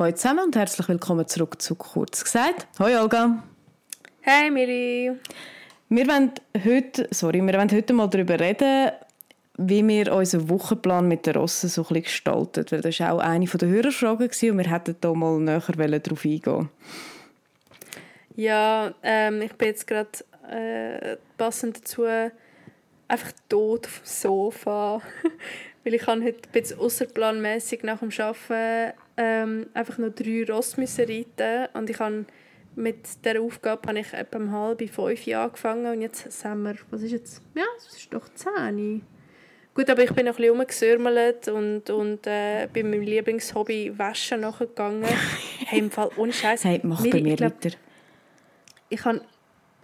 Hallo zusammen und herzlich willkommen zurück zu «Kurz gesagt». Hallo Olga. Hey Miri. Wir wollen heute, sorry, wir wollen heute mal darüber reden, wie wir unseren Wochenplan mit den Rossen so ein bisschen gestaltet. Weil das war auch eine der Hörerfragen und wir hätten da mal näher darauf eingehen Ja, ähm, ich bin jetzt gerade äh, passend dazu einfach tot auf dem Sofa. Weil ich habe heute ein bisschen außerplanmässig nach dem Arbeiten ähm, einfach noch drei Ross müssen reiten und ich habe mit der Aufgabe habe ich etwa um halb fünf angefangen und jetzt sind wir, was ist jetzt? Ja, es ist doch zehn. Gut, aber ich bin noch ein bisschen und, und äh, bin meinem Lieblingshobby Waschen nachgegangen. hey, im Fall, ohne Scheiß. Hey, mach bei mir glaub, weiter. Ich habe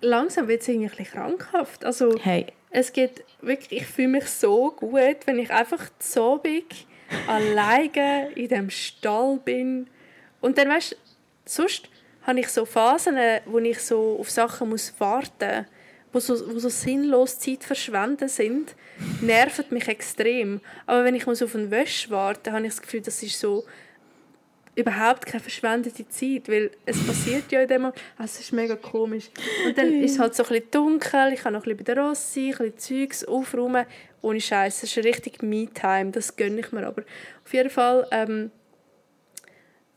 langsam wird es irgendwie ein bisschen krankhaft. Also, hey. es geht wirklich, ich fühle mich so gut, wenn ich einfach so bin, alleine in dem Stall bin. Und dann, weißt du, sonst habe ich so Phasen, wo ich so auf Sachen muss warten muss wo so, wo so sinnlos Zeit verschwenden sind, nervt mich extrem. Aber wenn ich muss auf einen Wäsch warte, habe ich das Gefühl, das ist so überhaupt keine verschwendete Zeit, weil es passiert ja in dem Moment, also es ist mega komisch. Und dann ist es halt so ein bisschen dunkel, ich kann noch ein bisschen bei der Rossi, ein bisschen Zeugs aufräumen, ohne Scheiß, das ist richtig Me-Time, das gönne ich mir aber. Auf jeden Fall, ähm,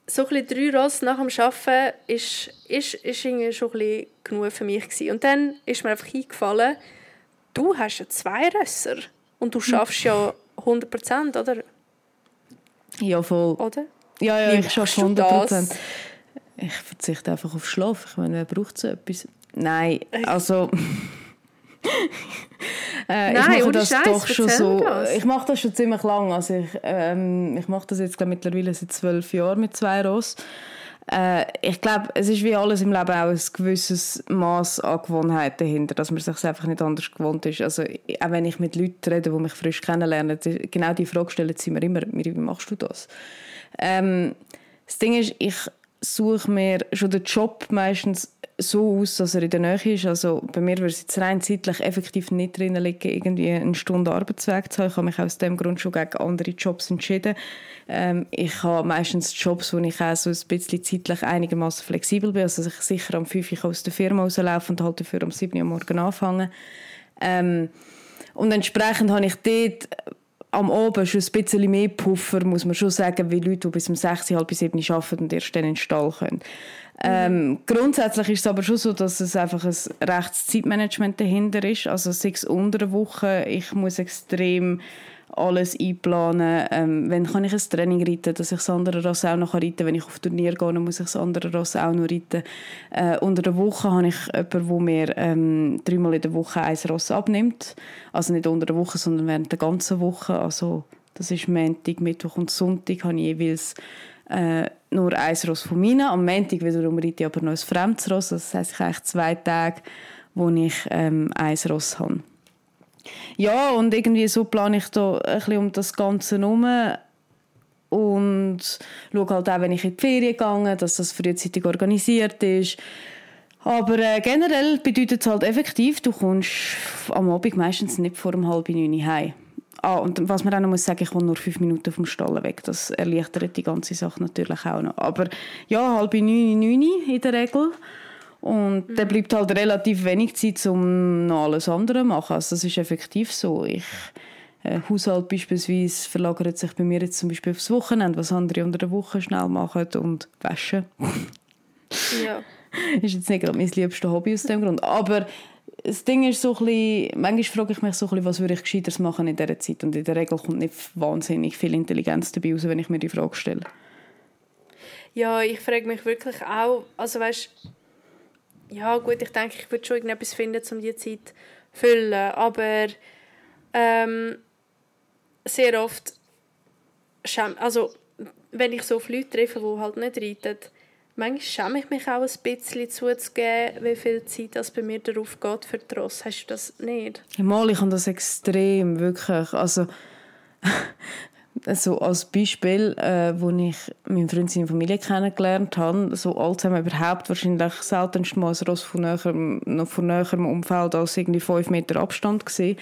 so ein drei Ross nach dem Arbeiten ist, ist, ist irgendwie schon ein genug für mich gewesen. Und dann ist mir einfach eingefallen, du hast ja zwei Rösser und du schaffst ja 100 Prozent, oder? Ja, voll. Oder? Ja, ja, Wie ich schaffe 100 Prozent. Ich verzichte einfach auf Schlaf. Ich meine, wer braucht so etwas? Nein, also... äh, Nein, ich mache das Scheiß, doch schon so. Das. Ich mache das schon ziemlich lang. Also ich, ähm, ich mache das jetzt glaub, mittlerweile seit zwölf Jahren mit zwei Ross. Äh, ich glaube, es ist wie alles im Leben auch ein gewisses Maß an Gewohnheiten dahinter, dass man sich einfach nicht anders gewohnt ist. Also auch wenn ich mit Leuten rede, die mich frisch kennenlernen, genau die Frage stellen sie mir immer, wie machst du das? Ähm, das Ding ist, ich suche mir schon den Job meistens so aus, dass er in der Nähe ist. Also bei mir würde es jetzt rein zeitlich effektiv nicht drin liegen, irgendwie eine Stunde Arbeitsweg zu haben. Ich habe mich aus dem Grund schon gegen andere Jobs entschieden. Ähm, ich habe meistens Jobs, wo ich auch so ein bisschen zeitlich einigermaßen flexibel bin. Also ich sicher am 5 Uhr aus der Firma rauslaufen und halt dafür um 7 Uhr morgen anfangen. Ähm, und entsprechend habe ich dort am Abend schon ein bisschen mehr Puffer, muss man schon sagen, wie Leute, die bis um 6, halb 7 arbeiten und erst dann in den Stall können. Ähm, grundsätzlich ist es aber schon so, dass es einfach ein rechtes Zeitmanagement dahinter ist. Also sechs unter der Woche, ich muss extrem alles einplanen. Ähm, wenn kann ich ein Training reiten, dass ich das andere Ross auch noch reiten kann. Wenn ich auf Turnier gehe, muss ich das andere Ross auch noch reiten. Äh, unter der Woche habe ich jemanden, der mir ähm, dreimal in der Woche ein Ross abnimmt. Also nicht unter der Woche, sondern während der ganzen Woche. Also das ist Montag, Mittwoch und Sonntag habe ich jeweils äh, nur ein Ross von meinen. Am Montag wiederum reite ich aber noch ein fremdes Ross. Das heisst, ich habe zwei Tage, wo ich ähm, ein Ross habe. Ja, und irgendwie so plane ich da ein bisschen um das Ganze herum und schaue halt auch, wenn ich in die Ferien gehe, dass das frühzeitig organisiert ist. Aber äh, generell bedeutet es halt effektiv, du kommst am Abend meistens nicht vor um halb neun heim. Ah, und was man auch noch muss sagen, ich wohne nur fünf Minuten vom Stall weg. Das erleichtert die ganze Sache natürlich auch noch. Aber ja, halb neun, neun in der Regel. Und mhm. dann bleibt halt relativ wenig Zeit, um noch alles andere zu machen. Also das ist effektiv so. Ich, äh, Haushalt beispielsweise verlagert sich bei mir jetzt zum Beispiel aufs Wochenende, was andere unter der Woche schnell machen und waschen. ja. ist jetzt nicht gerade mein liebstes Hobby aus dem Grund. Aber das Ding ist so ein bisschen, manchmal frage ich mich so ein bisschen, was würde ich gescheiters machen in dieser Zeit und in der Regel kommt nicht wahnsinnig viel Intelligenz dabei raus, wenn ich mir die Frage stelle. Ja, ich frage mich wirklich auch, also weißt, ja gut, ich denke, ich würde schon irgendetwas finden, um diese Zeit zu füllen, aber ähm, sehr oft, also wenn ich so auf Leute treffe, die halt nicht reiten, manchmal schäme ich mich auch ein bisschen zuzugeben, wie viel Zeit das bei mir darauf geht für Ross. Hast du das nicht? Ja, mal, ich habe das extrem, wirklich. Also, also als Beispiel, äh, wo ich meinen Freund seine Familie kennengelernt habe, so allzusammen überhaupt wahrscheinlich seltenst mal ein Ross von näherem, noch von näherem Umfeld als irgendwie fünf Meter Abstand gesehen.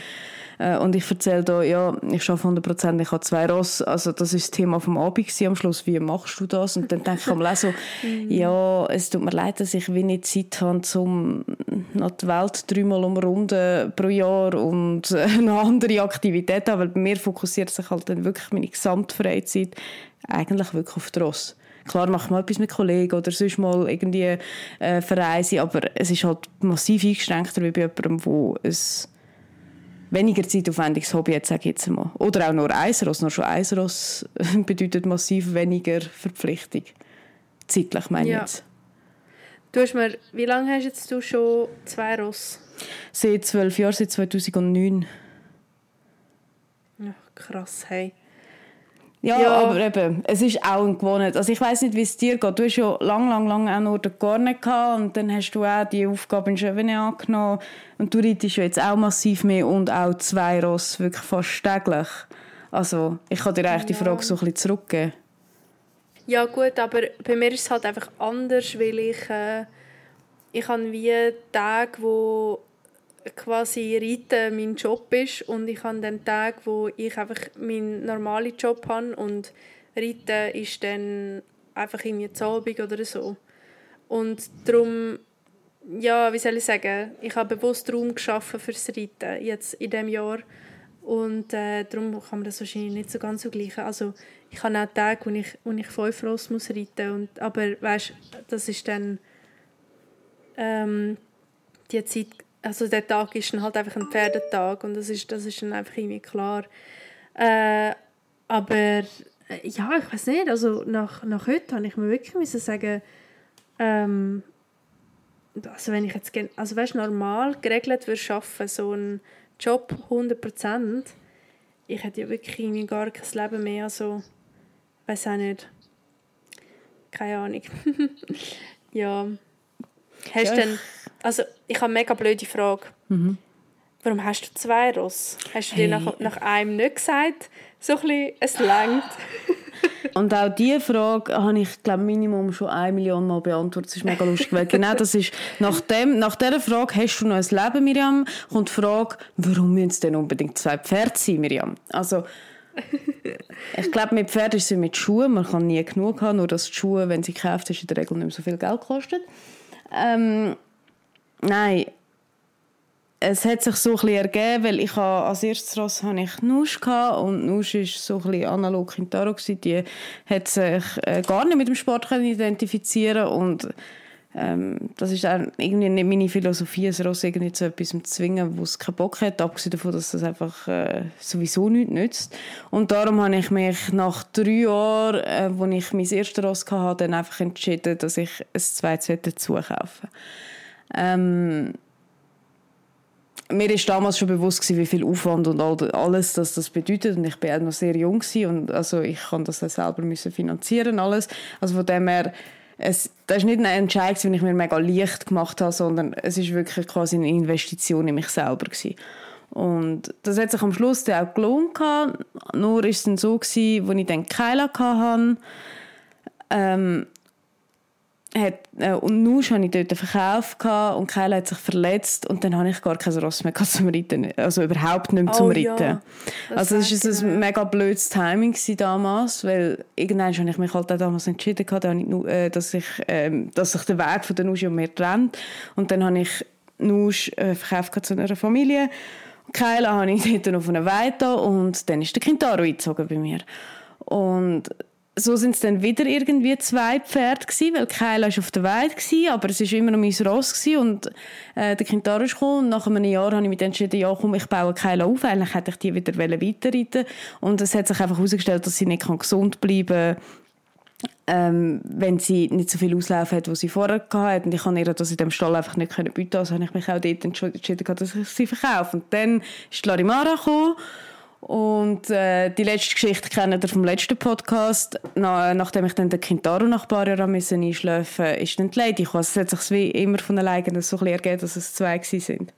Äh, und ich erzähle da, ja, ich arbeite 100 Prozent, ich habe zwei Ross. Also das ist das Thema vom Abend am Schluss. Wie machst du das? Und dann denke ich am so, mhm. ja, es tut mir leid, dass ich wenig Zeit habe, um noch die Welt dreimal umrunden pro Jahr und äh, noch andere Aktivitäten haben. Weil bei mir fokussiert sich halt dann wirklich meine Gesamtfreizeit eigentlich wirklich auf die Ross. Klar mache ich mal etwas mit Kollegen oder sonst mal irgendwie äh, verreisen, aber es ist halt massiv eingeschränkter wie bei jemandem, der es weniger zeitaufwendiges Hobby jetzt, sage ich jetzt mal. Oder auch nur Eisross. Nur schon Eisross bedeutet massiv weniger Verpflichtung. Zeitlich meine ich ja. jetzt. Du hast mir, wie lange hast jetzt du schon zwei Ross? Seit zwölf Jahren, seit 2009. Ja, krass, hey. Ja, ja, aber eben, es ist auch ein Gewohnheit. Also ich weiß nicht, wie es dir geht. Du hast ja lang, lang, lang auch nur den Garnet gehabt und dann hast du auch die Aufgabe in Chevenet angenommen und du reitest ja jetzt auch massiv mehr und auch zwei Ross wirklich fast täglich. Also ich kann dir eigentlich ja. die Frage so ein bisschen zurückgeben. Ja gut, aber bei mir ist es halt einfach anders, weil ich, äh, ich habe wie Tage, wo quasi Reiten mein Job ist und ich habe dann Tage, wo ich einfach meinen normalen Job habe und Reiten ist dann einfach irgendwie Abend oder so. Und darum, ja, wie soll ich sagen, ich habe bewusst Raum geschaffen fürs Reiten jetzt in diesem Jahr und äh, darum kann man das wahrscheinlich nicht so ganz vergleichen. Also ich habe auch Tage, wo ich, wo ich fünf Ross muss reiten und aber weißt, das ist dann ähm, die Zeit also der Tag ist dann halt einfach ein Pferdetag und das ist, das ist dann einfach irgendwie klar. Äh, aber äh, ja, ich weiß nicht, also nach, nach heute habe ich mir wirklich sagen, ähm, also wenn ich jetzt, also weißt, normal geregelt würde arbeiten, so einen Job 100%, ich hätte ja wirklich irgendwie gar kein Leben mehr, also weiß auch nicht, keine Ahnung. ja, hast ja, denn also, ich habe eine mega blöde Frage. Mhm. Warum hast du zwei Ross? Hast du hey. dir nach, nach einem nicht gesagt, so ein bisschen, es längt? Und auch diese Frage habe ich, glaube Minimum schon eine Million Mal beantwortet. Das ist mega lustig, weil genau das ist, nach, dem, nach dieser Frage, hast du noch ein Leben, Miriam, kommt die Frage, warum müssen es denn unbedingt zwei Pferde sein, Miriam? Also, ich glaube, mit Pferden ist es wie mit Schuhen. Man kann nie genug haben, nur dass die Schuhe, wenn sie gekauft ist, in der Regel nicht mehr so viel Geld kosten. Ähm, Nein, es hat sich so ein ergeben, weil ich als erstes Ross hatte ich Nusch und Nusch war so ein analog Kintaro, die hat sich äh, gar nicht mit dem Sport identifizieren und ähm, das ist auch irgendwie nicht meine Philosophie, ein Ross irgendwie zu etwas zu zwingen, wo es keinen Bock hat, abgesehen davon, dass das einfach äh, sowieso nichts nützt. Und darum habe ich mich nach drei Jahren, äh, ich mein erstes Ross hatte, dann einfach entschieden, dass ich ein zweites dazu kaufe. Ähm, mir ist damals schon bewusst gewesen, wie viel Aufwand und alles das, das bedeutet und ich auch noch sehr jung und also ich kann das dann selber finanzieren alles also von dem her es, das ist nicht eine Entscheidung, die ich mir mega leicht gemacht habe, sondern es ist wirklich quasi eine Investition in mich selber gewesen. Und das hat sich am Schluss dann auch gelohnt. Nur ist es dann so, gewesen, als ich dann Keila hatte, ähm, hat, äh, und Nusch hatte ich dort einen Verkauf gehabt, und Keila hat sich verletzt und dann hatte ich gar kein Ross mehr zum Reiten, also überhaupt nicht mehr zum oh, Reiten. Ja. Das also es war ein mega blödes Timing damals, weil irgendwann habe ich mich halt auch damals entschieden, gehabt, äh, dass, ich, äh, dass sich der Weg von der Nusch und mir trennt und dann habe ich Nusch äh, verkauft zu einer Familie Keila habe ich dort auf einer Weide und dann ist der Kintaro eingezogen bei mir. Und so sind es dann wieder irgendwie zwei Pferde gewesen, weil Keila ist auf der Weide gewesen, aber es ist immer noch mein Ross gewesen und äh, der Kintaro ist gekommen und nach einem Jahr habe ich mich entschieden, ja komm, ich baue Keila auf, eigentlich hätte ich die wieder weiterreiten und es hat sich einfach herausgestellt, dass sie nicht gesund bleiben kann, ähm, wenn sie nicht so viel Auslauf hat, wie sie vorher hatte. Und ich kann ihr das in dem Stall einfach nicht bieten Also habe ich mich auch dort entschieden, dass ich sie verkaufe. Und dann ist Larimara gekommen und äh, die letzte Geschichte kennt ihr vom letzten Podcast. Na, nachdem ich dann den Kintaro nach ein paar Jahren einschlafen musste, ist dann die Lady gekommen. Es hat sich wie immer von alleine so ein ergeben, dass es zwei sind.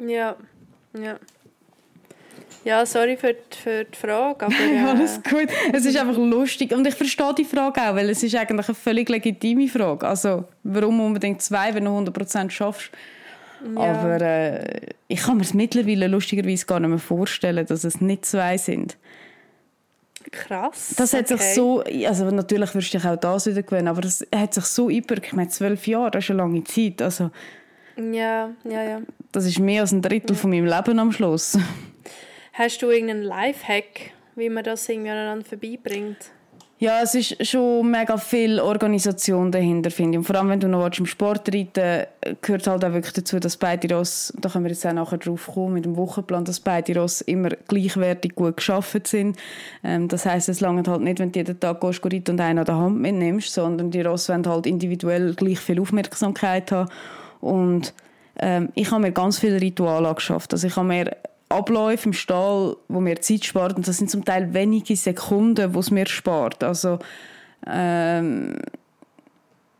Ja, ja. Ja, sorry für die, für die Frage, aber... Äh... Alles gut. Es ist einfach lustig und ich verstehe die Frage auch, weil es ist eigentlich eine völlig legitime Frage. Also, warum unbedingt zwei, wenn du 100% schaffst? Ja. Aber äh, ich kann mir es mittlerweile lustigerweise gar nicht mehr vorstellen, dass es nicht zwei sind. Krass. Das hat okay. sich so, also natürlich wirst du dich auch das wieder gewöhnen, aber das hat sich so über, ich meine zwölf Jahre, das ist eine lange Zeit, also ja, ja, ja. Das ist mehr als ein Drittel ja. von meinem Leben am Schluss. Hast du irgendeinen Lifehack, wie man das irgendwie aneinander vorbeibringt? Ja, es ist schon mega viel Organisation dahinter, finde ich. Und vor allem, wenn du noch im Sport reiten gehört halt auch wirklich dazu, dass beide Ross, da können wir jetzt auch nachher drauf kommen, mit dem Wochenplan, dass beide Ross immer gleichwertig gut geschaffen sind. Ähm, das heißt, es langt halt nicht, wenn du jeden Tag gehst, reiten und einen an der Hand mitnimmst, sondern die Ross wollen halt individuell gleich viel Aufmerksamkeit haben. Und ähm, ich habe mir ganz viele Rituale angeschafft. Also ich habe mir Abläufe im Stall, wo mir Zeit spart. Und das sind zum Teil wenige Sekunden, wo es mir spart. Also, ähm,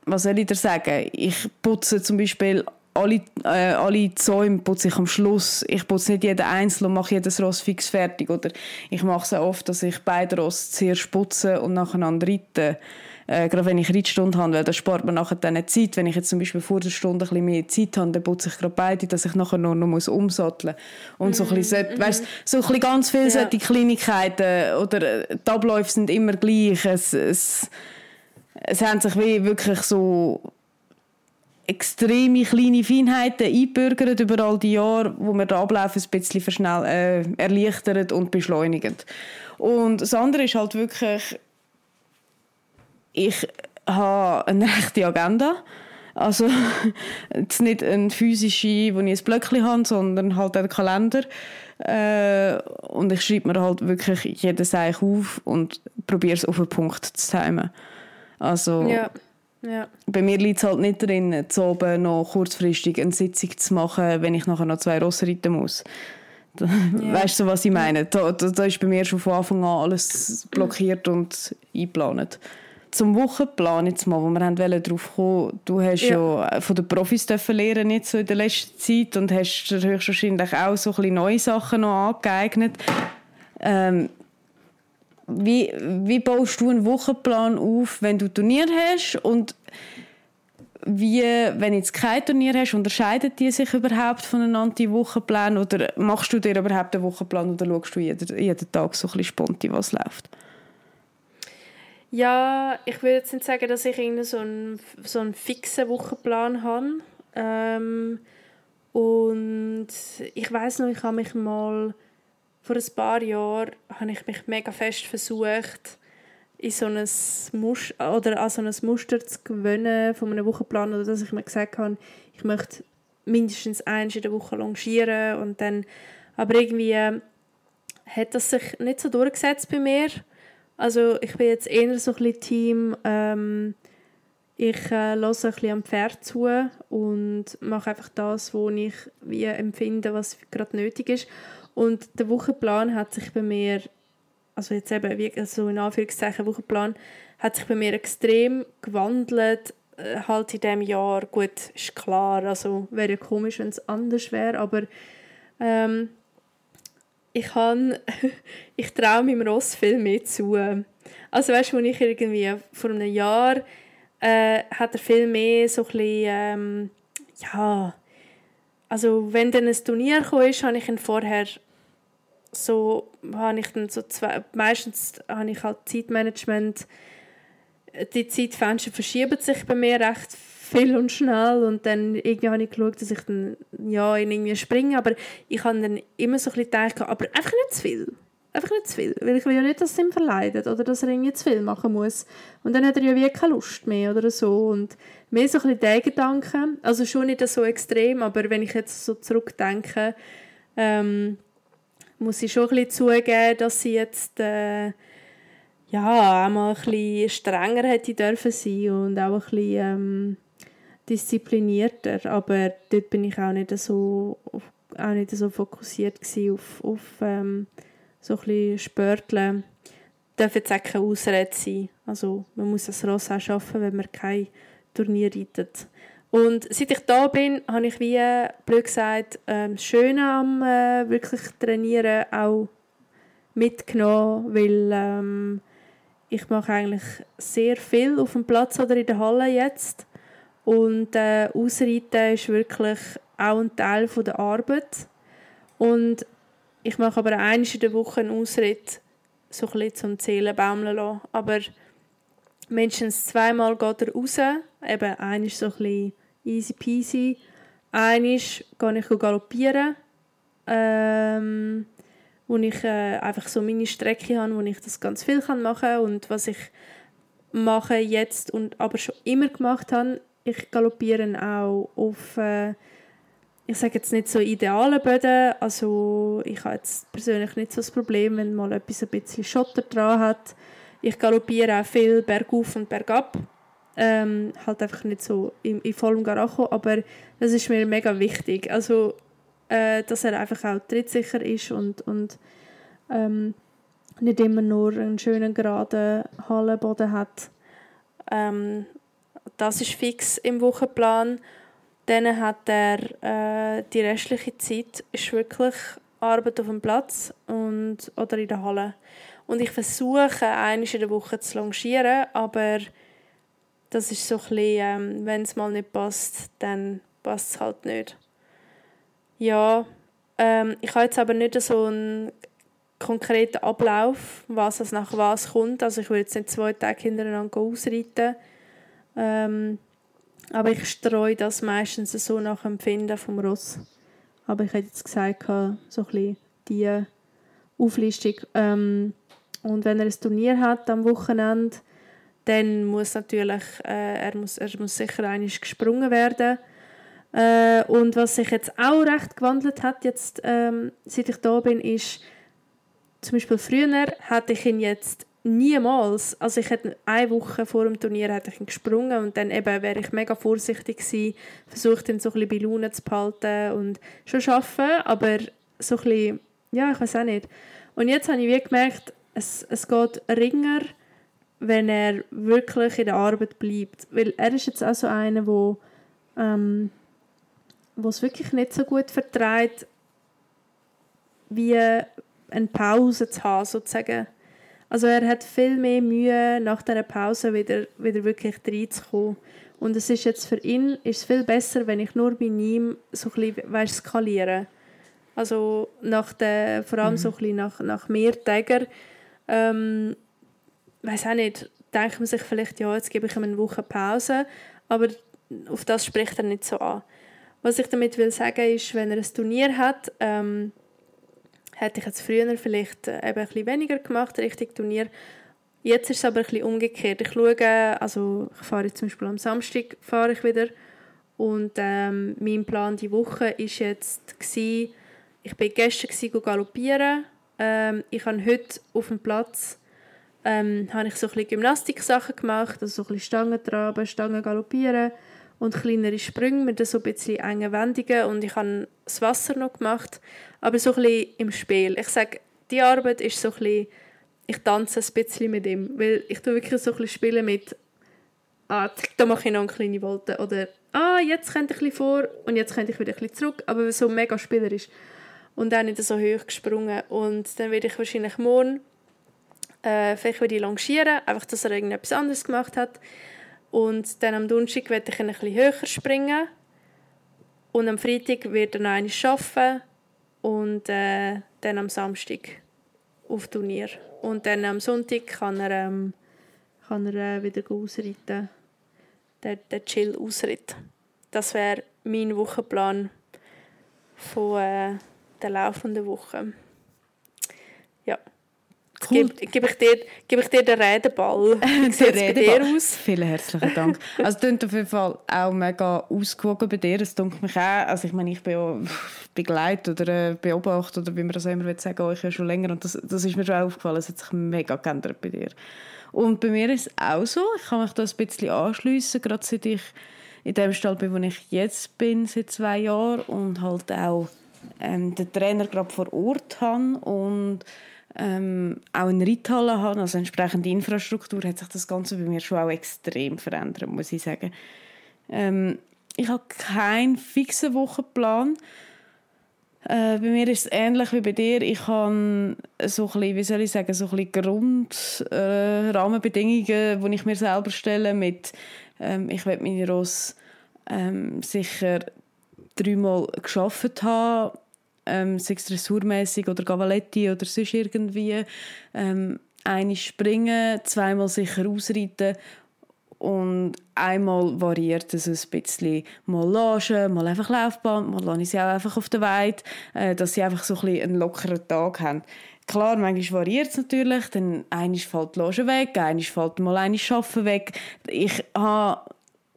was soll ich dir sagen? Ich putze zum Beispiel alle, äh, alle Zäume putze ich am Schluss. Ich putze nicht jeden einzeln und mache jedes Ross fix fertig. Oder ich mache es auch oft, dass ich beide Ross zuerst putze und nacheinander reite. Äh, gerade wenn ich Reitstunde habe, weil das spart man nachher dann Zeit. Wenn ich jetzt zum Beispiel vor der Stunde ein bisschen mehr Zeit habe, dann putze ich gerade beide, dass ich nachher nur noch muss umsatteln muss. Und so, ein bisschen, mhm. weißt, so ein bisschen ganz viele ja. Kleinigkeiten oder äh, die Abläufe sind immer gleich. Es, es, es haben sich wie wirklich so extreme kleine Feinheiten einbürgert über all die Jahre, wo wir den Ablauf ein bisschen verschnell, äh, erleichtert und beschleunigt. Und das andere ist halt wirklich ich habe eine echte Agenda. Also jetzt nicht eine physische, wo ich ein Blöckchen habe, sondern halt einen Kalender. Äh, und ich schreibe mir halt wirklich jedes Seich auf und probiere es auf einen Punkt zu timen. Also ja. Ja. bei mir liegt es halt nicht drin, zu oben noch kurzfristig eine Sitzung zu machen, wenn ich nachher noch zwei Rosse reiten muss. Ja. Weißt du, was ich meine? Da, da, da, ist bei mir schon von Anfang an alles blockiert und eingeplant zum Wochenplan jetzt mal, wo wir haben darauf kommen, du hast ja. ja von den Profis dürfen lernen jetzt so in der letzten Zeit und hast höchstwahrscheinlich auch so ein bisschen neue Sachen noch angeeignet. Ähm, wie, wie baust du einen Wochenplan auf, wenn du Turnier hast und wie, wenn du jetzt kein Turnier hast, unterscheiden die sich überhaupt voneinander, die Wochenpläne? Oder machst du dir überhaupt einen Wochenplan oder schaust du jeden, jeden Tag so ein bisschen spontan, was läuft? Ja, ich würde jetzt nicht sagen, dass ich so einen, so einen fixen Wochenplan habe. Ähm, und ich weiß noch, ich habe mich mal vor ein paar Jahren habe ich mich mega fest versucht, in so ein Muster, oder an so ein Muster zu gewöhnen von einem Wochenplan oder dass ich mir gesagt habe, ich möchte mindestens eins in der Woche longieren und dann aber irgendwie äh, hat das sich nicht so durchgesetzt bei mir also ich bin jetzt eher so ein Team, ähm, ich äh, ein bisschen am Pferd zu und mache einfach das, was ich wie empfinde, was gerade nötig ist. Und der Wochenplan hat sich bei mir, also jetzt eben wie, also in Anführungszeichen Wochenplan, hat sich bei mir extrem gewandelt, äh, halt in diesem Jahr. Gut, ist klar, also wäre ja komisch, wenn es anders wäre, aber ähm, ich habe, ich traue meinem Ross viel mehr zu. Also weißt du, ich irgendwie vor einem Jahr äh, hat er viel mehr so ein bisschen, ähm, ja, also wenn dann ein Turnier kam, ist, habe ich ihn vorher so, habe ich dann so zwei, meistens habe ich halt Zeitmanagement, die Zeitfenster verschieben sich bei mir recht und schnell und dann irgendwie habe ich geschaut, dass ich dann ja in irgendwie springe, aber ich habe dann immer so ein bisschen gedacht, aber einfach nicht zu viel. Einfach nicht zu viel, weil ich will ja nicht, dass es ihm verleidet oder dass er irgendwie zu viel machen muss. Und dann hat er ja wie keine Lust mehr oder so und mehr so ein bisschen der Gedanke, also schon nicht so extrem, aber wenn ich jetzt so zurückdenke, ähm, muss ich schon ein bisschen zugeben, dass sie jetzt äh, ja, auch mal ein bisschen strenger hätte dürfen sein und auch ein bisschen ähm, disziplinierter, aber dort bin ich auch nicht so, auch nicht so fokussiert auf, auf ähm, so ein bisschen Spörteln. Darf jetzt auch keine Ausrede sein. Also man muss das Ross auch schaffen, wenn man kein Turnier reitet. Und seit ich da bin, habe ich wie, blöd gesagt, ähm, das Schöne am äh, wirklich Trainieren auch mitgenommen, weil ähm, ich mache eigentlich sehr viel auf dem Platz oder in der Halle jetzt. Und äh, Ausreiten ist wirklich auch ein Teil von der Arbeit. Und ich mache aber einmal in der Woche einen Ausritt, so ein bisschen zum Zählen baumeln lassen. Aber mindestens zweimal geht er raus. Eben, einmal so ein bisschen easy peasy. Einmal gehe ich galoppieren, ähm, wo ich äh, einfach so meine Strecke habe, wo ich das ganz viel machen kann. Und was ich mache jetzt und aber schon immer gemacht habe, ich galoppiere auch auf, äh, ich sage jetzt nicht so idealen Böden, also ich habe jetzt persönlich nicht so das Problem, wenn mal etwas ein bisschen Schotter dran hat. Ich galoppiere auch viel bergauf und bergab, ähm, halt einfach nicht so in, in vollem Garacho, aber das ist mir mega wichtig, also äh, dass er einfach auch trittsicher ist und, und ähm, nicht immer nur einen schönen geraden Hallenboden hat. Ähm, das ist fix im Wochenplan. Dann hat er äh, die restliche Zeit ist wirklich Arbeit auf dem Platz und, oder in der Halle. Und ich versuche, einmal in der Woche zu longieren, aber das ist so ein bisschen, ähm, wenn es mal nicht passt, dann passt es halt nicht. Ja, ähm, ich habe jetzt aber nicht so einen konkreten Ablauf, was als nach was kommt. Also ich würde jetzt nicht zwei Tage hintereinander ausreiten. Ähm, aber ich streue das meistens so nach Empfinden vom Ross. Aber ich hätte jetzt gesagt, so ein bisschen die Auflistung. Ähm, und wenn er ein Turnier hat am Wochenende, dann muss natürlich, äh, er, muss, er muss sicher einig gesprungen werden. Äh, und was sich jetzt auch recht gewandelt hat, jetzt, ähm, seit ich da bin, ist, zum Beispiel früher hatte ich ihn jetzt niemals. Also ich hätte eine Woche vor dem Turnier hätte ich ihn gesprungen und dann eben wäre ich mega vorsichtig gewesen, versucht ihn so ein bisschen bei Laune zu behalten und schon schaffen, aber so ein bisschen, ja, ich weiß auch nicht. Und jetzt habe ich wie gemerkt, es, es geht ringer, wenn er wirklich in der Arbeit bleibt, weil er ist jetzt auch so einer, wo ähm, es wirklich nicht so gut vertreibt, wie eine Pause zu haben, sozusagen. Also er hat viel mehr Mühe, nach dieser Pause wieder, wieder wirklich reinzukommen. Und es ist jetzt für ihn ist es viel besser, wenn ich nur bei ihm so ein bisschen weißt, skaliere. Also nach der, vor allem mhm. so ein bisschen nach, nach mehr Tagen. Ähm, weiß auch nicht, denkt man sich vielleicht, ja, jetzt gebe ich ihm eine Woche Pause, aber auf das spricht er nicht so an. Was ich damit will sagen ist, wenn er ein Turnier hat, ähm, Hätte ich jetzt früher vielleicht äh, eben ein bisschen weniger gemacht, richtig Turnier. Jetzt ist es aber ein bisschen umgekehrt. Ich schaue, also ich fahre jetzt zum Beispiel am Samstag fahre ich wieder und ähm, mein Plan die Woche ist jetzt gewesen, ich bin gestern gewesen, galoppieren. Ähm, ich habe heute auf dem Platz ähm, habe ich so ein bisschen Gymnastiksachen gemacht, also so ein bisschen Stangen traben, Stangen galoppieren und kleinere Sprünge mit so ein bisschen engen Wendungen und ich habe das Wasser noch gemacht, aber so ein bisschen im Spiel. Ich sage, die Arbeit ist so ein bisschen, ich tanze ein bisschen mit ihm, weil ich tue wirklich so ein bisschen spielen mit ah, da mache ich noch eine kleine Wolte oder ah, jetzt könnte ich ein bisschen vor und jetzt könnte ich wieder ein bisschen zurück, aber so mega spielerisch und dann nicht so hoch gesprungen und dann werde ich wahrscheinlich morgen äh, vielleicht wieder longieren, einfach, dass er irgendetwas anderes gemacht hat und dann am Donnerstag werde ich ein bisschen höher springen. Und am Freitag wird er noch einmal arbeiten. Und äh, dann am Samstag auf Turnier. Und dann am Sonntag kann er, ähm, kann er äh, wieder ausreiten. Der, der Chill-Ausritt. Das wäre mein Wochenplan von äh, der laufenden Woche. Cool. Gebe, gebe, ich dir, gebe ich dir den Redeball. Wie sieht es bei dir aus? Vielen herzlichen Dank. Also klingt auf jeden Fall auch mega ausgewogen bei dir. Es dunkelt mich auch. Also ich meine, ich bin ja begleitet oder äh, beobachtet oder wie man das immer sagen will, ich ja schon länger und das, das ist mir schon aufgefallen. Es hat sich mega geändert bei dir. Und bei mir ist es auch so. Ich kann mich da ein bisschen anschliessen, gerade seit ich in dem Stall bin, wo ich jetzt bin, seit zwei Jahren und halt auch ähm, den Trainer gerade vor Ort habe und ähm, auch eine Reithalle habe, also entsprechende Infrastruktur, hat sich das Ganze bei mir schon auch extrem verändert, muss ich sagen. Ähm, ich habe keinen fixen Wochenplan. Äh, bei mir ist es ähnlich wie bei dir. Ich habe so ein bisschen, wie soll ich sagen, so ein Grundrahmenbedingungen, äh, die ich mir selber stelle mit ähm, ich will meine Ross ähm, sicher dreimal geschafft haben, ähm, sei es dressurmässig oder Gavaletti oder sonst irgendwie. Ähm, einmal springen, zweimal sicher ausreiten und einmal variiert es ein bisschen. Mal Lagen, mal einfach Laufbahn, mal lasse ich sie auch einfach auf der Weide, äh, dass sie einfach so ein bisschen einen lockeren Tag haben. Klar, manchmal variiert es natürlich, dann einmal fällt die Lage weg, einmal fällt mal eine Schaffen weg. Ich habe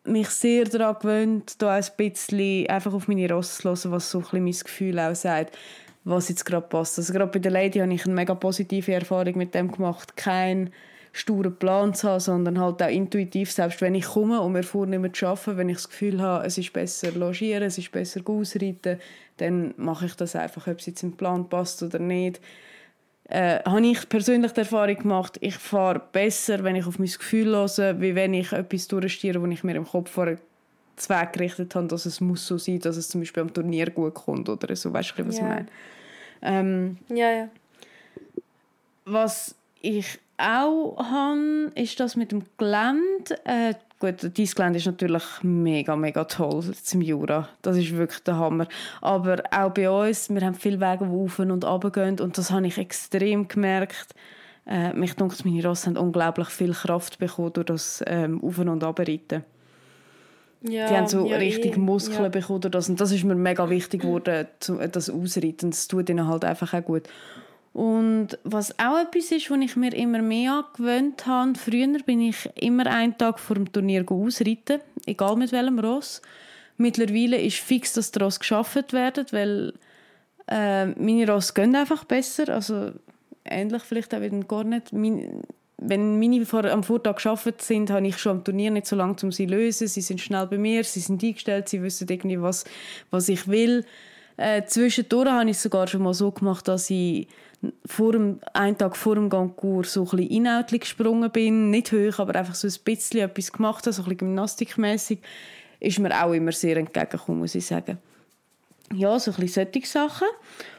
mich sehr daran gewöhnt, da ein bisschen einfach auf meine Rosse zu hören, was so ein bisschen mein Gefühl auch sagt, was jetzt gerade passt. Also gerade bei der Lady habe ich eine mega positive Erfahrung mit dem gemacht. Kein sturen Plan zu haben, sondern halt auch intuitiv, selbst wenn ich komme und mir vornehme zu arbeiten, wenn ich das Gefühl habe, es ist besser logieren, es ist besser ausreiten, dann mache ich das einfach, ob es jetzt im Plan passt oder nicht. Äh, habe ich persönlich die Erfahrung gemacht, ich fahre besser, wenn ich auf mein Gefühl höre, wie wenn ich etwas durchstehe, wo ich mir im Kopf vorher Zweck gerichtet habe, dass es muss so sein, dass es zum Beispiel am Turnier gut kommt oder so, weißt du, was yeah. ich meine? Ähm, ja, ja. Was ich auch habe, ist das mit dem Gelände. Äh, gut, dieses Gelände ist natürlich mega, mega toll zum Jura. Das ist wirklich der Hammer. Aber auch bei uns, wir haben viele Wege, die auf und runter gehen und das habe ich extrem gemerkt. Äh, mich denkt, meine Rosse haben unglaublich viel Kraft bekommen durch das ähm, Auf- und Runterreiten. Ja, die haben so ja, richtig eh, Muskeln ja. bekommen durch das. Und das ist mir mega wichtig geworden, das Ausreiten. Das tut ihnen halt einfach auch gut. Und was auch etwas ist, was ich mir immer mehr angewöhnt habe, früher bin ich immer einen Tag vor dem Turnier ausreiten, egal mit welchem Ross. Mittlerweile ist fix, dass die Ross geschafft werden, weil äh, meine Ross gehen einfach besser, also ähnlich vielleicht auch wie den Cornet. Mein, wenn meine vor, am Vortag geschafft sind, habe ich schon am Turnier nicht so lange, um sie zu lösen. Sie sind schnell bei mir, sie sind eingestellt, sie wissen irgendwie, was, was ich will. Äh, zwischendurch habe ich es sogar schon mal so gemacht, dass ich vor dem, einen Tag vor dem Gangur so ein bisschen inhaltlich gesprungen bin. Nicht hoch, aber einfach so ein bisschen etwas gemacht habe, so ein bisschen gymnastikmässig. Ist mir auch immer sehr entgegengekommen, muss ich sagen. Ja, so ein bisschen solche Sachen.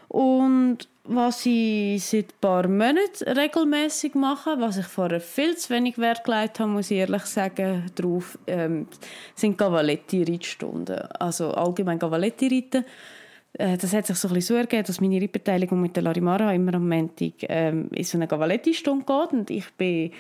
Und was ich seit ein paar Monaten regelmäßig mache, was ich vorher viel zu wenig Wert gelegt habe, muss ich ehrlich sagen, drauf, ähm, sind Cavaletti-Reitstunden. Also allgemein Cavaletti-Reiten. Äh, das hat sich so ein bisschen so ergeben, dass meine Reitbeteiligung mit der Larimara immer am Montag ähm, in so eine Cavaletti-Stunde geht und ich bin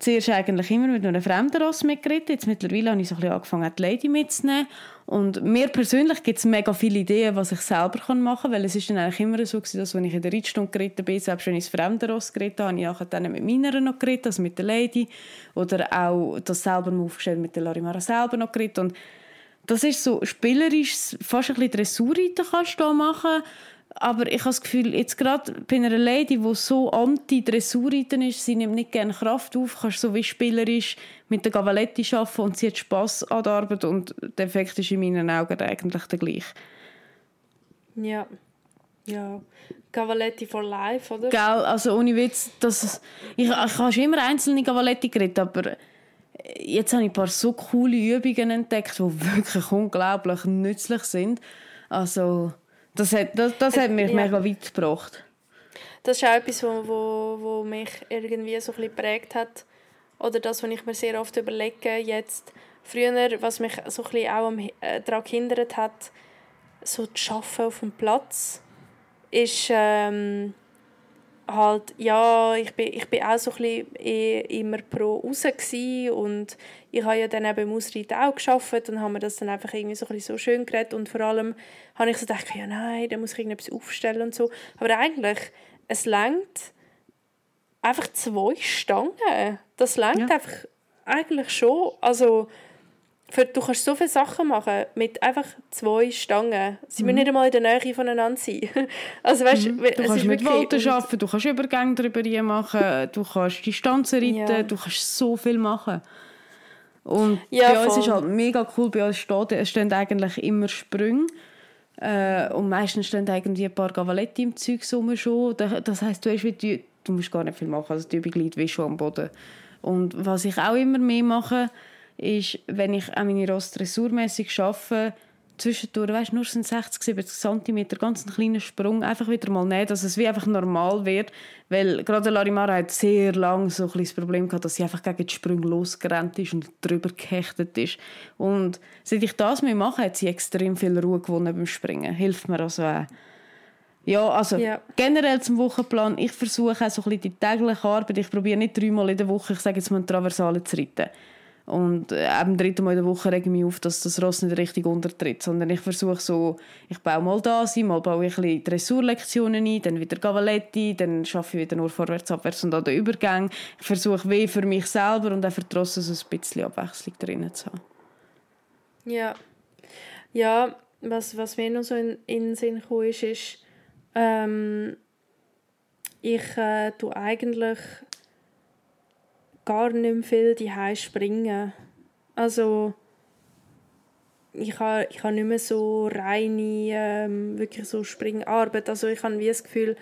zuerst eigentlich immer mit einem fremden Ross mitgeritten. Jetzt mittlerweile habe ich so ein bisschen angefangen, die Lady mitzunehmen. Und mir persönlich gibt es mega viele Ideen, was ich selber machen kann, weil es ist dann eigentlich immer so gewesen, dass wenn ich in der Reitstunde geritten bin, selbst wenn ich das fremde Ross geritten habe, habe ich dann mit meiner noch geritten, also mit der Lady. Oder auch das selber aufgestellt mit der Larimara selber noch geritten. Und das ist so spielerisch, fast ein bisschen Dressurreiten kannst du machen. Aber ich habe das Gefühl, jetzt gerade bei einer Lady, die so anti-Dressurreiten ist, sie nimmt nicht gerne Kraft auf, kannst so wie spielerisch mit der Gavaletti arbeiten und sie hat Spass an der Arbeit und der Effekt ist in meinen Augen eigentlich der gleiche. Ja. Ja, Cavaletti for Life, oder? Gell, also ohne Witz, das, ich, ich habe schon immer einzelne Cavaletti geredet, aber jetzt habe ich ein paar so coole Übungen entdeckt, die wirklich unglaublich nützlich sind. Also, das hat, das, das hat mich ja. mega weit gebracht. Das ist auch etwas, wo, wo, wo mich irgendwie so ein bisschen geprägt hat. Oder das, was ich mir sehr oft überlege jetzt. Früher, was mich so ein bisschen auch äh, daran gehindert hat, so zu arbeiten auf dem Platz, ist... Ähm, halt, ja, ich bin, ich bin auch so ein bisschen eh immer pro raus und ich habe ja dann eben im Ausreiten auch geschafft und habe mir das dann einfach irgendwie so, ein bisschen so schön geredet und vor allem habe ich so gedacht, ja nein, da muss ich irgendetwas aufstellen und so. Aber eigentlich, es längt einfach zwei Stangen. Das längt ja. einfach eigentlich schon, also für, du kannst so viele Sachen machen mit einfach zwei Stangen. Sie mhm. müssen nicht einmal in der Nähe voneinander sein. Also, weißt, mhm. Du kannst mit Wolten arbeiten, du kannst Übergänge darüber machen, du kannst Distanzen reiten, ja. du kannst so viel machen. Und ja, bei uns ist halt mega cool, bei uns steht, es stehen eigentlich immer Sprünge. Äh, und meistens stehen irgendwie ein paar Cavaletti im Zeug schon. Das heisst, du, hast wie, du musst gar nicht viel machen, also die Übung liegt wie schon am Boden. Und was ich auch immer mehr mache, ist, wenn ich auch meine Ross dressurmässig arbeite, zwischendurch, weißt, nur sind 60, 70 cm, ganz ein kleiner Sprung, einfach wieder mal nehmen, dass es wie einfach normal wird, weil gerade Larimara hat sehr lange so ein das Problem gehabt, dass sie einfach gegen die Sprünge losgerannt ist und drüber gehechtet ist. Und seit ich das mehr mache, hat sie extrem viel Ruhe gewonnen beim Springen. Hilft mir also auch. Ja, also ja. generell zum Wochenplan, ich versuche auch so ein bisschen die tägliche Arbeit, ich probiere nicht dreimal in der Woche, ich sage jetzt mal, eine Traversale zu reiten. Und äh, am dritten Mal in der Woche rege ich mich auf, dass das Ross nicht richtig untertritt, sondern ich versuche so, ich baue mal das ein, mal baue ich ein bisschen Dressurlektionen ein, dann wieder Cavaletti, dann schaffe ich wieder nur vorwärts, abwärts und an den Übergang. Ich versuche weh für mich selber und auch für die Rosse so ein bisschen Abwechslung drin zu haben. Ja, ja was, was mir noch so in, in den Sinn kam, ist, ist ähm, ich äh, tue eigentlich gar nicht mehr viel die springen. Also ich habe ich ha nicht mehr so reine ähm, wirklich so Springarbeit. Also ich habe wie das Gefühl,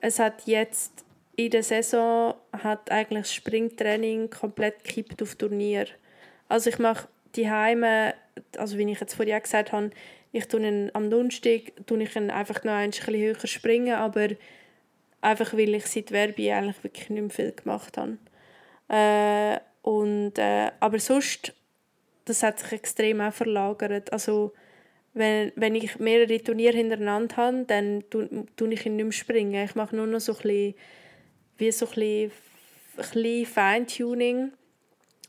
es hat jetzt in der Saison hat eigentlich das Springtraining komplett gekippt auf Turnier. Also ich mache die Heime, also wie ich jetzt vorher gesagt habe, ich tue ihn am Donnerstag tue ich einfach noch ein bisschen höher springen, aber einfach weil ich seit Werbe eigentlich wirklich nicht mehr viel gemacht habe. Äh, und, äh, aber sonst, das hat sich extrem auch verlagert. Also, wenn, wenn ich mehrere Turniere hintereinander habe, dann tue ich nicht mehr springen. Ich mache nur noch so ein bisschen, wie so ein bisschen, ein bisschen Feintuning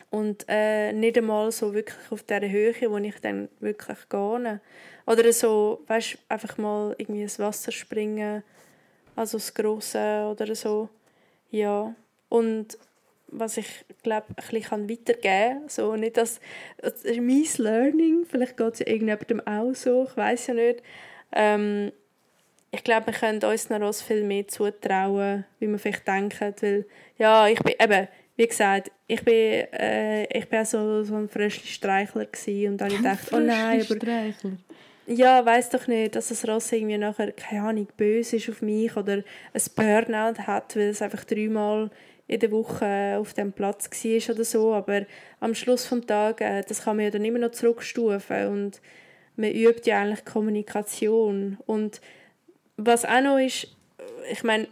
und äh, nicht einmal so wirklich auf der Höhe, wo ich dann wirklich gehe. Oder so, weißt einfach mal irgendwie ins Wasser springen, also das Grosse oder so. Ja, und was ich glaube ein bisschen weitergeben kann. So, nicht das, das ist mein Learning, vielleicht geht es ja irgendjemandem auch so, ich weiß ja nicht. Ähm, ich glaube, wir können uns noch viel mehr zutrauen, wie wir vielleicht denken, weil ja, ich bin eben, wie gesagt, ich bin, äh, ich bin so, so ein Fröschli-Streichler und dann ich dachte, oh nein, aber ja, weiß doch nicht, dass das Ross irgendwie nachher, keine Ahnung, böse ist auf mich oder ein Burnout hat, weil es einfach dreimal in der Woche auf dem Platz war oder so, aber am Schluss vom Tag, äh, das kann man ja dann immer noch zurückstufen. Und man übt ja eigentlich Kommunikation. Und was auch noch ist, ich meine,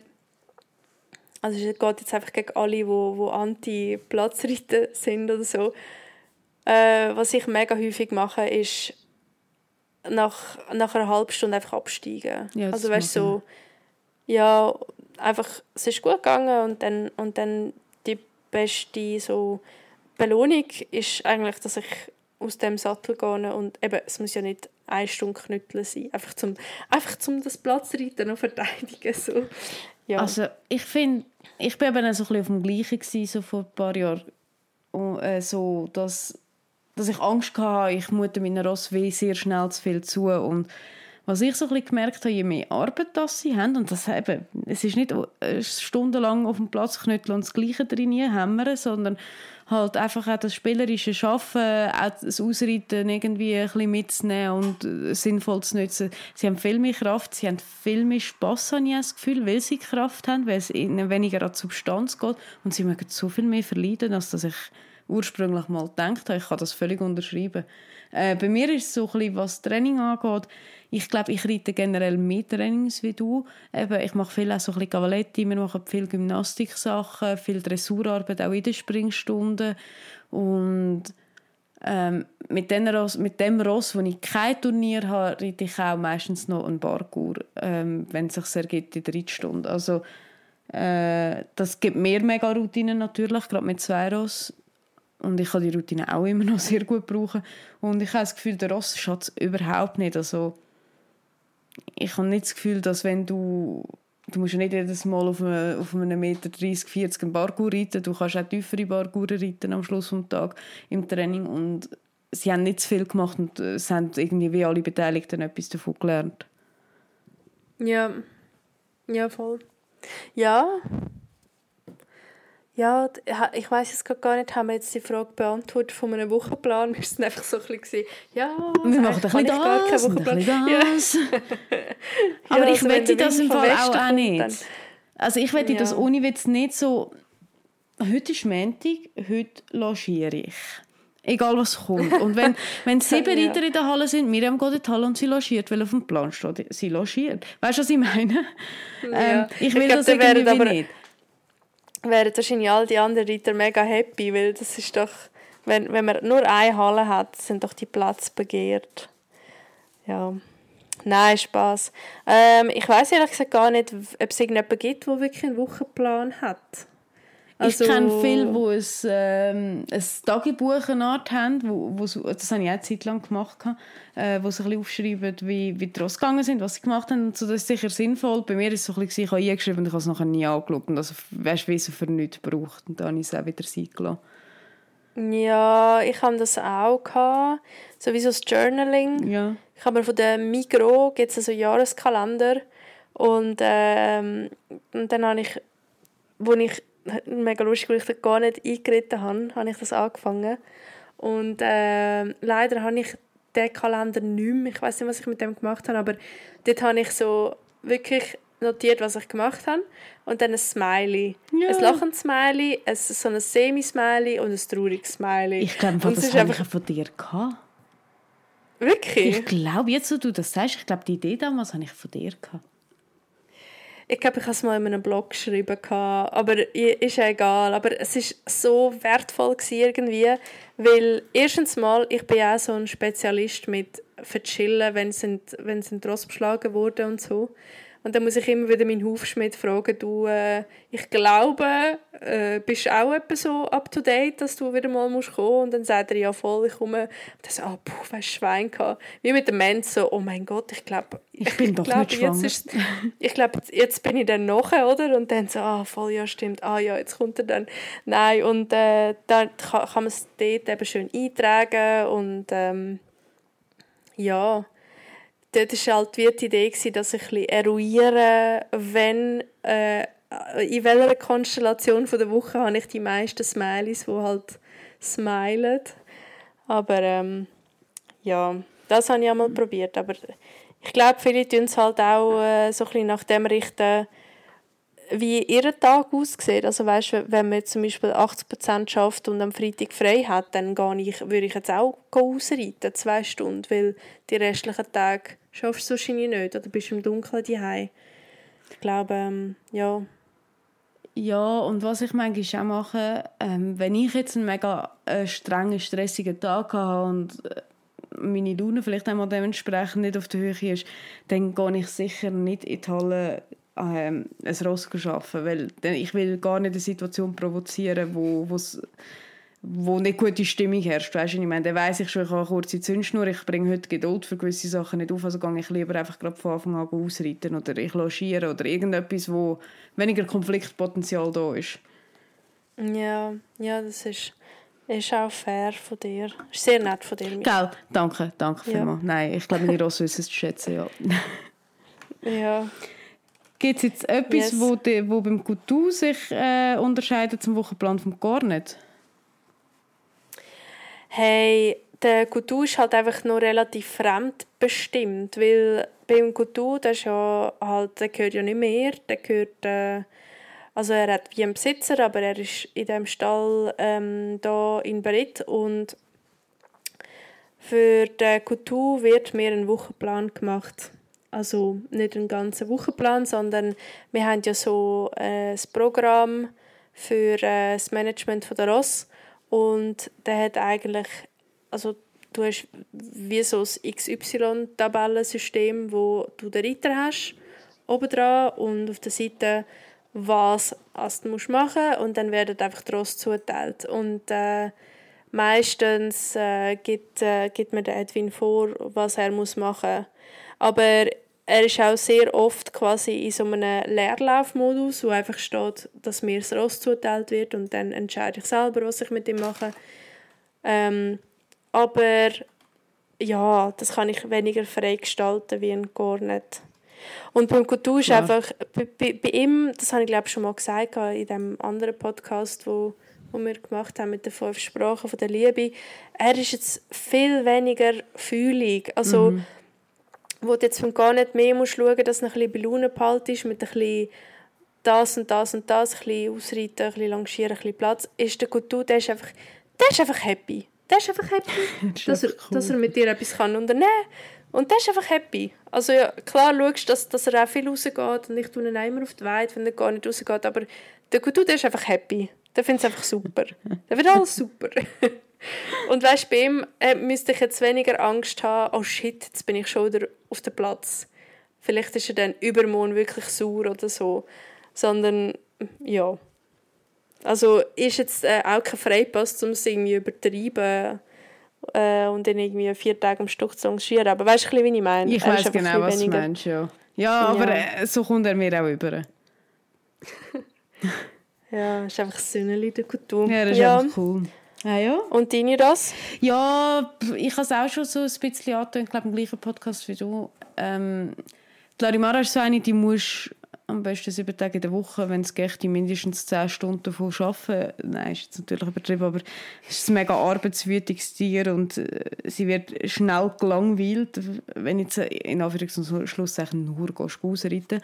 also es geht jetzt einfach gegen alle, die, die anti-Platzreiten sind oder so, äh, was ich mega häufig mache, ist nach, nach einer halben Stunde einfach absteigen. Ja, also weißt so, ja, einfach, es ist gut gegangen und dann, und dann die beste so Belohnung ist eigentlich, dass ich aus dem Sattel gehe und eben, es muss ja nicht eine Stunde knütteln sein, einfach zum, einfach zum das Platzreiten noch verteidigen. So. Ja. Also ich finde, ich bin eben so ein bisschen auf dem Gleichen gewesen, so vor ein paar Jahren, und, äh, so, dass, dass ich Angst hatte, ich mute meinen Ross sehr schnell zu viel zu und was ich so ein bisschen gemerkt habe, je mehr Arbeit das sie haben, und das eben, es ist nicht stundenlang auf dem Platz knütteln und das Gleiche drin hämmern, sondern halt einfach auch das spielerische Schaffen, auch das Ausreiten irgendwie ein bisschen mitzunehmen und äh, sinnvoll zu nutzen. Sie haben viel mehr Kraft, sie haben viel mehr Spass, habe ich das Gefühl, weil sie Kraft haben, weil es ihnen weniger an die Substanz geht und sie mögen so viel mehr verleiden, als dass ich ursprünglich mal gedacht habe. Ich kann das völlig unterschreiben. Äh, bei mir ist es so ein bisschen, was Training angeht, ich glaube, ich reite generell mehr Trainings wie du. Eben, ich mache viel auch so Cavaletti, wir machen viel Gymnastiksachen, viel Dressurarbeit, auch in den Springstunden. Und ähm, mit, den Ross, mit dem Ross, wo ich kein Turnier habe, reite ich auch meistens noch einen Parkour, ähm, wenn es sich ergibt in der Reitstunde. Also, äh, das gibt mehr mega Routinen natürlich, gerade mit zwei Ross. Und ich kann die Routine auch immer noch sehr gut brauchen. Und ich habe das Gefühl, der Ross schaut überhaupt nicht. Also, ich habe nicht das Gefühl, dass wenn du du musst ja nicht jedes Mal auf einem, auf einem Meter 30, 40 einen Parkour reiten, du kannst auch tiefere Parkour reiten am Schluss des Tages im Training und sie haben nicht zu viel gemacht und es haben irgendwie wie alle Beteiligten etwas davon gelernt. Ja, ja voll. Ja, ja, ich weiß es gar nicht, haben wir jetzt die Frage beantwortet von einem Wochenplan? Wir waren einfach so ein bisschen, ja, wir machen ein bisschen das, gar keinen Wochenplan. Ein das. Ja. Aber ja, ich also wette das im Fall auch, auch nicht. Dann. Also ich wette ja. das ohne Witz nicht so, heute ist Montag, heute logiere ich. Egal was kommt. Und wenn, wenn sieben ja. Reiter in der Halle sind, Miriam geht in die Halle und sie logiert, weil auf dem Plan steht, sie logiert. Weißt du, was ich meine? Ähm, ich will ich glaub, das irgendwie aber, nicht. Wären wahrscheinlich all die anderen Reiter mega happy, weil das ist doch, wenn, wenn man nur eine Halle hat, sind doch die Plätze begehrt. Ja. Nein, Spaß. Ähm, ich weiß ehrlich gesagt gar nicht, ob es irgendjemanden gibt, der wirklich einen Wochenplan hat. Also, ich kenne viele, die ein, ähm, ein Tagebuch eine Art haben, wo, wo, das habe ich auch eine Zeit lang gemacht, äh, wo sie ein bisschen aufschreiben, wie, wie die rausgegangen sind, was sie gemacht haben. So, das ist sicher sinnvoll. Bei mir ist es so ein bisschen, ich habe eingeschrieben und ich habe es nachher nie angeschaut. Und also, weißt du, wie es für nichts braucht. Und dann habe ich es auch wieder sein gelassen. Ja, ich habe das auch gehabt. Sowieso das Journaling. Ja. Ich habe mir von der Migro gibt es so einen Jahreskalender und, ähm, und dann habe ich, wo ich mega lustig, weil ich da gar nicht eingeritten habe, habe ich das angefangen und äh, leider habe ich den Kalender nicht mehr. Ich weiß nicht, was ich mit dem gemacht habe, aber dort habe ich so wirklich notiert, was ich gemacht habe. Und dann ein Smiley. Ja. Ein lachendes Smiley, ein, so ein Semi-Smiley und ein trauriges Smiley. Ich glaube, das, das habe ich von dir gehabt. Wirklich? Ich glaube, jetzt, wo du das sagst, ich glaube, die Idee damals habe ich von dir gehabt. Ich glaube, ich habe es mal in einem Blog geschrieben, aber ist ja egal. Aber es ist so wertvoll irgendwie, weil erstens mal, ich bin auch so ein Spezialist mit Verchillen, wenn sie, wenn sie Ross beschlagen wurden und so. Und dann muss ich immer wieder meinen Hufschmied fragen, du, äh, ich glaube, äh, bist du auch etwa so up to date, dass du wieder mal musst kommen? Und dann sagt er, ja voll, ich komme. Und dann so, ah, oh, puh, weißt Schwein gehabt. Wie mit dem Mensch so, oh mein Gott, ich glaube, ich bin doch glaub, nicht schwanger. Ist, ich glaube, jetzt bin ich dann nachher, oder? Und dann so, ah, voll, ja, stimmt. Ah, ja, jetzt kommt er dann. Nein, und äh, dann kann, kann man es dort eben schön eintragen und ähm, ja, dort war halt wie die Idee, dass ich ein eruiere, wenn, äh, in welcher Konstellation von der Woche habe ich die meisten Smileys, die halt smilen. Aber ähm, ja, das habe ich einmal probiert. Aber ich glaube, viele tun es halt auch äh, so ein bisschen nach dem richten, wie ihr Tag aussieht. Also weißt, wenn man zum Beispiel 80% schafft und am Freitag frei hat, dann gehe ich, würde ich jetzt auch ausreiten, zwei Stunden, weil die restlichen Tage schaffst du wahrscheinlich nicht oder bist im Dunkeln daheim. Ich glaube, ähm, ja. Ja, und was ich manchmal auch mache, ähm, wenn ich jetzt einen mega äh, strengen, stressigen Tag habe und äh, meine Laune vielleicht einmal dementsprechend nicht auf der Höhe ist, dann gehe ich sicher nicht in die Halle ähm, ein Ross arbeiten, weil ich will gar nicht eine Situation provozieren, wo es wo nicht gute Stimmung herrscht. Weißt du, ich meine, dann weiss ich schon, ich habe eine kurze Zündschnur, ich bringe heute Geduld für gewisse Sachen nicht auf, also gehe ich lieber einfach gerade von Anfang an ausreiten oder ich logiere oder irgendetwas, wo weniger Konfliktpotenzial da ist. Ja, ja, das ist, ist auch fair von dir. Ist sehr nett von dir. Gell, danke, danke ja. vielmals. Nein, ich glaube, meine Ross wissen es zu schätzen, ja. ja. Gibt es jetzt etwas, yes. wo, die, wo beim Coutu sich äh, unterscheidet zum Wochenplan vom Garnet? Hey, der Coutu ist halt einfach noch relativ fremdbestimmt, weil beim Coutu, der, ist ja halt, der gehört ja nicht mehr, der gehört, äh, also er hat wie einen Besitzer, aber er ist in dem Stall ähm, da in Berit und für den Coutu wird mir ein Wochenplan gemacht also nicht einen ganzen Wochenplan, sondern wir haben ja so äh, ein Programm für äh, das Management der Ross. Und der hat eigentlich, also du hast wie so ein XY-Tabellensystem, wo du den Reiter hast, oben dran und auf der Seite was du musst machen. Und dann werden einfach die Ross zugeteilt. Und äh, meistens äh, gibt, äh, gibt mir der Edwin vor, was er muss machen. muss aber er ist auch sehr oft quasi in so einem Leerlaufmodus, wo einfach steht, dass mir das Ross zuteilt wird und dann entscheide ich selber, was ich mit ihm mache. Ähm, aber ja, das kann ich weniger frei gestalten wie ein Cornet. Und beim Couture ist ja. einfach, bei, bei, bei, ihm, das habe ich glaube schon mal gesagt in dem anderen Podcast, wo, wo wir gemacht haben mit den fünf Sprachen von der Liebe, er ist jetzt viel weniger fühlig. Also mhm wo du jetzt gar nicht mehr musst schauen musst, dass du ein bisschen bei Laune behaltest, mit ein bisschen das und das und das, ein bisschen ausreiten, ein bisschen longieren, ein bisschen Platz, ist der Couture, der ist einfach, der ist einfach happy. der ist einfach happy, ist dass, er, cool. dass er mit dir etwas kann unternehmen kann. Und der ist einfach happy. Also ja, klar schaust du, dass, dass er auch viel rausgeht und ich tue ihn immer auf die Weide, wenn er gar nicht rausgeht, aber der Kutu, der ist einfach happy. Der findet es einfach super. Der wird alles super. und weißt du, bei ihm äh, müsste ich jetzt weniger Angst haben, oh shit, jetzt bin ich schon wieder auf dem Platz. Vielleicht ist er dann übermorgen wirklich sauer oder so. Sondern, ja. Also ist jetzt äh, auch kein Freipass, um es irgendwie übertreiben äh, und dann irgendwie vier Tage am Stück zu engagieren. Aber weißt du, wie ich meine? Ich weiß genau, was du meinst, ja. Ja, aber ja. Äh, so kommt er mir auch über. ja, ist einfach Söhnchen der Kultur. Ja, das ist ja. einfach cool. Ah, ja. Und deine das? Ja, ich habe es auch schon so ein bisschen angetönt, ich glaube im gleichen Podcast wie du. Ähm, die Larimara ist so eine, die musst am besten sieben Tage in der Woche, wenn es geht, mindestens zehn Stunden davon arbeiten. Nein, ist jetzt natürlich übertrieben, aber es ist ein mega arbeitswütiges Tier und äh, sie wird schnell gelangweilt, wenn jetzt in Anführungs- und Schlusszeichen nur ausreiten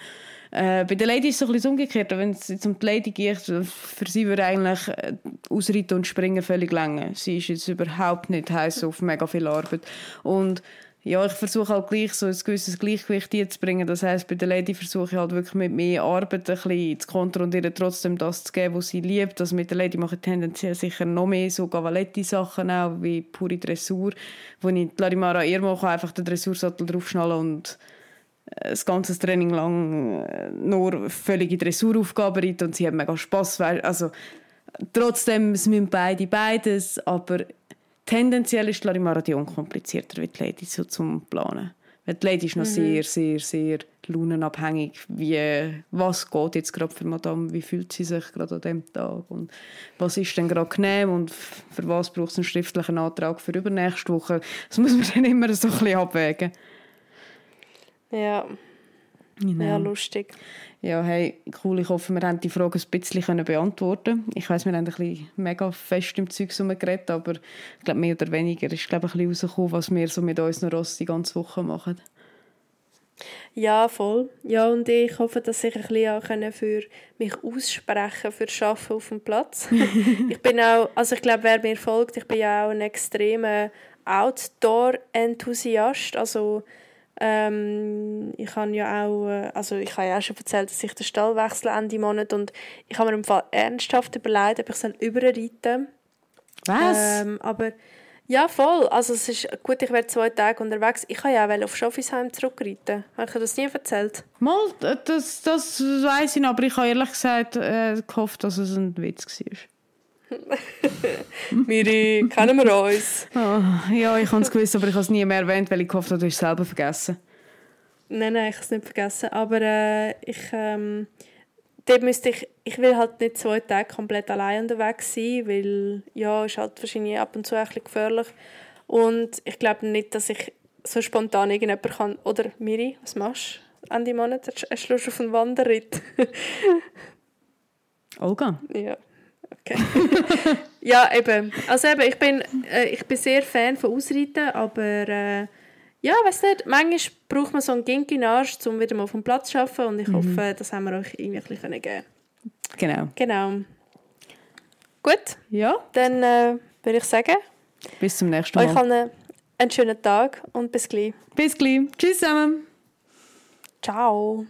äh, bei den Ladies ist es ein bisschen umgekehrt. Wenn es jetzt um die Lady geht, für sie würde eigentlich äh, Ausreiten und Springen völlig länger. Sie ist jetzt überhaupt nicht heiß auf mega viel Arbeit. Und ja, ich versuche halt gleich so ein gewisses Gleichgewicht zu bringen. Das heißt, bei der Lady versuche ich halt wirklich mit mehr Arbeit ein bisschen zu kontrollieren, trotzdem das zu geben, was sie liebt. Also mit der Lady mache ich tendenziell sicher noch mehr so Cavaletti-Sachen auch, wie pure Dressur, wo ich die Larimara eher mache, einfach den Dressursattel draufschnallen und äh, das ganze Training lang äh, nur völlige Dressuraufgaben reiten und sie haben mega Spass. Also trotzdem, es müssen beide beides, aber Tendenziell ist Larimara die unkomplizierter wie die Lady so zum Planen. Weil die Lady ist noch mhm. sehr, sehr, sehr launenabhängig, wie, was geht jetzt gerade für Madame, wie fühlt sie sich gerade an dem Tag und was ist denn gerade genehm und für was braucht es einen schriftlichen Antrag für übernächste Woche. Das muss man dann immer so ein bisschen abwägen. Ja. Genau. Ja, lustig. Ja, hey, cool. Ich hoffe, wir haben die Frage ein bisschen beantworten Ich weiß, wir haben ein bisschen mega fest im Zeug geredet, aber ich glaube, mehr oder weniger ist glaube ich, ein bisschen rausgekommen, was wir so mit unseren Ross die ganze Woche machen. Ja, voll. Ja, und ich hoffe, dass ich ein bisschen auch für mich aussprechen für Arbeiten auf dem Platz. ich bin auch, also ich glaube, wer mir folgt, ich bin ja auch ein extremer Outdoor-Enthusiast. Also ähm, ich habe ja auch, äh, also ich habe ja auch schon erzählt, dass ich den Stall wechsle Ende Monat und ich habe mir im Fall ernsthaft überlegt, ob ich soll überreiten Was? Ähm, aber ja, voll. Also es ist gut, ich werde zwei Tage unterwegs. Ich kann ja auch auf Schoffisheim zurückreiten. Habe ich das nie erzählt? Mal, das, das weiß ich, aber ich habe ehrlich gesagt äh, gehofft, dass es ein Witz war. Miri, kennen wir uns? Oh, ja, ich habe es gewusst, aber ich habe es nie mehr erwähnt, weil ich gehofft habe, du hast es selber vergessen. Nein, nein, ich habe es nicht vergessen. Aber äh, ich, ähm, dort müsste ich, ich will halt nicht zwei Tage komplett allein unterwegs sein, weil ja, ist halt wahrscheinlich ab und zu ein bisschen gefährlich. Und ich glaube nicht, dass ich so spontan irgendjemand kann. Oder Miri, was machst du Ende Monat? Hast du Lust auf einen Wanderritt? Olga? Ja. Okay. ja, eben. Also eben, ich bin, äh, ich bin sehr Fan von Ausreiten, aber äh, ja, weiß nicht, manchmal braucht man so einen Gink in Arsch, um wieder mal auf dem Platz zu arbeiten und ich mhm. hoffe, das haben wir euch irgendwie ein bisschen geben Genau. Genau. Gut. Ja. Dann äh, würde ich sagen, bis zum nächsten Mal. Euch allen einen schönen Tag und bis gleich. Bis gleich. Tschüss zusammen. Ciao.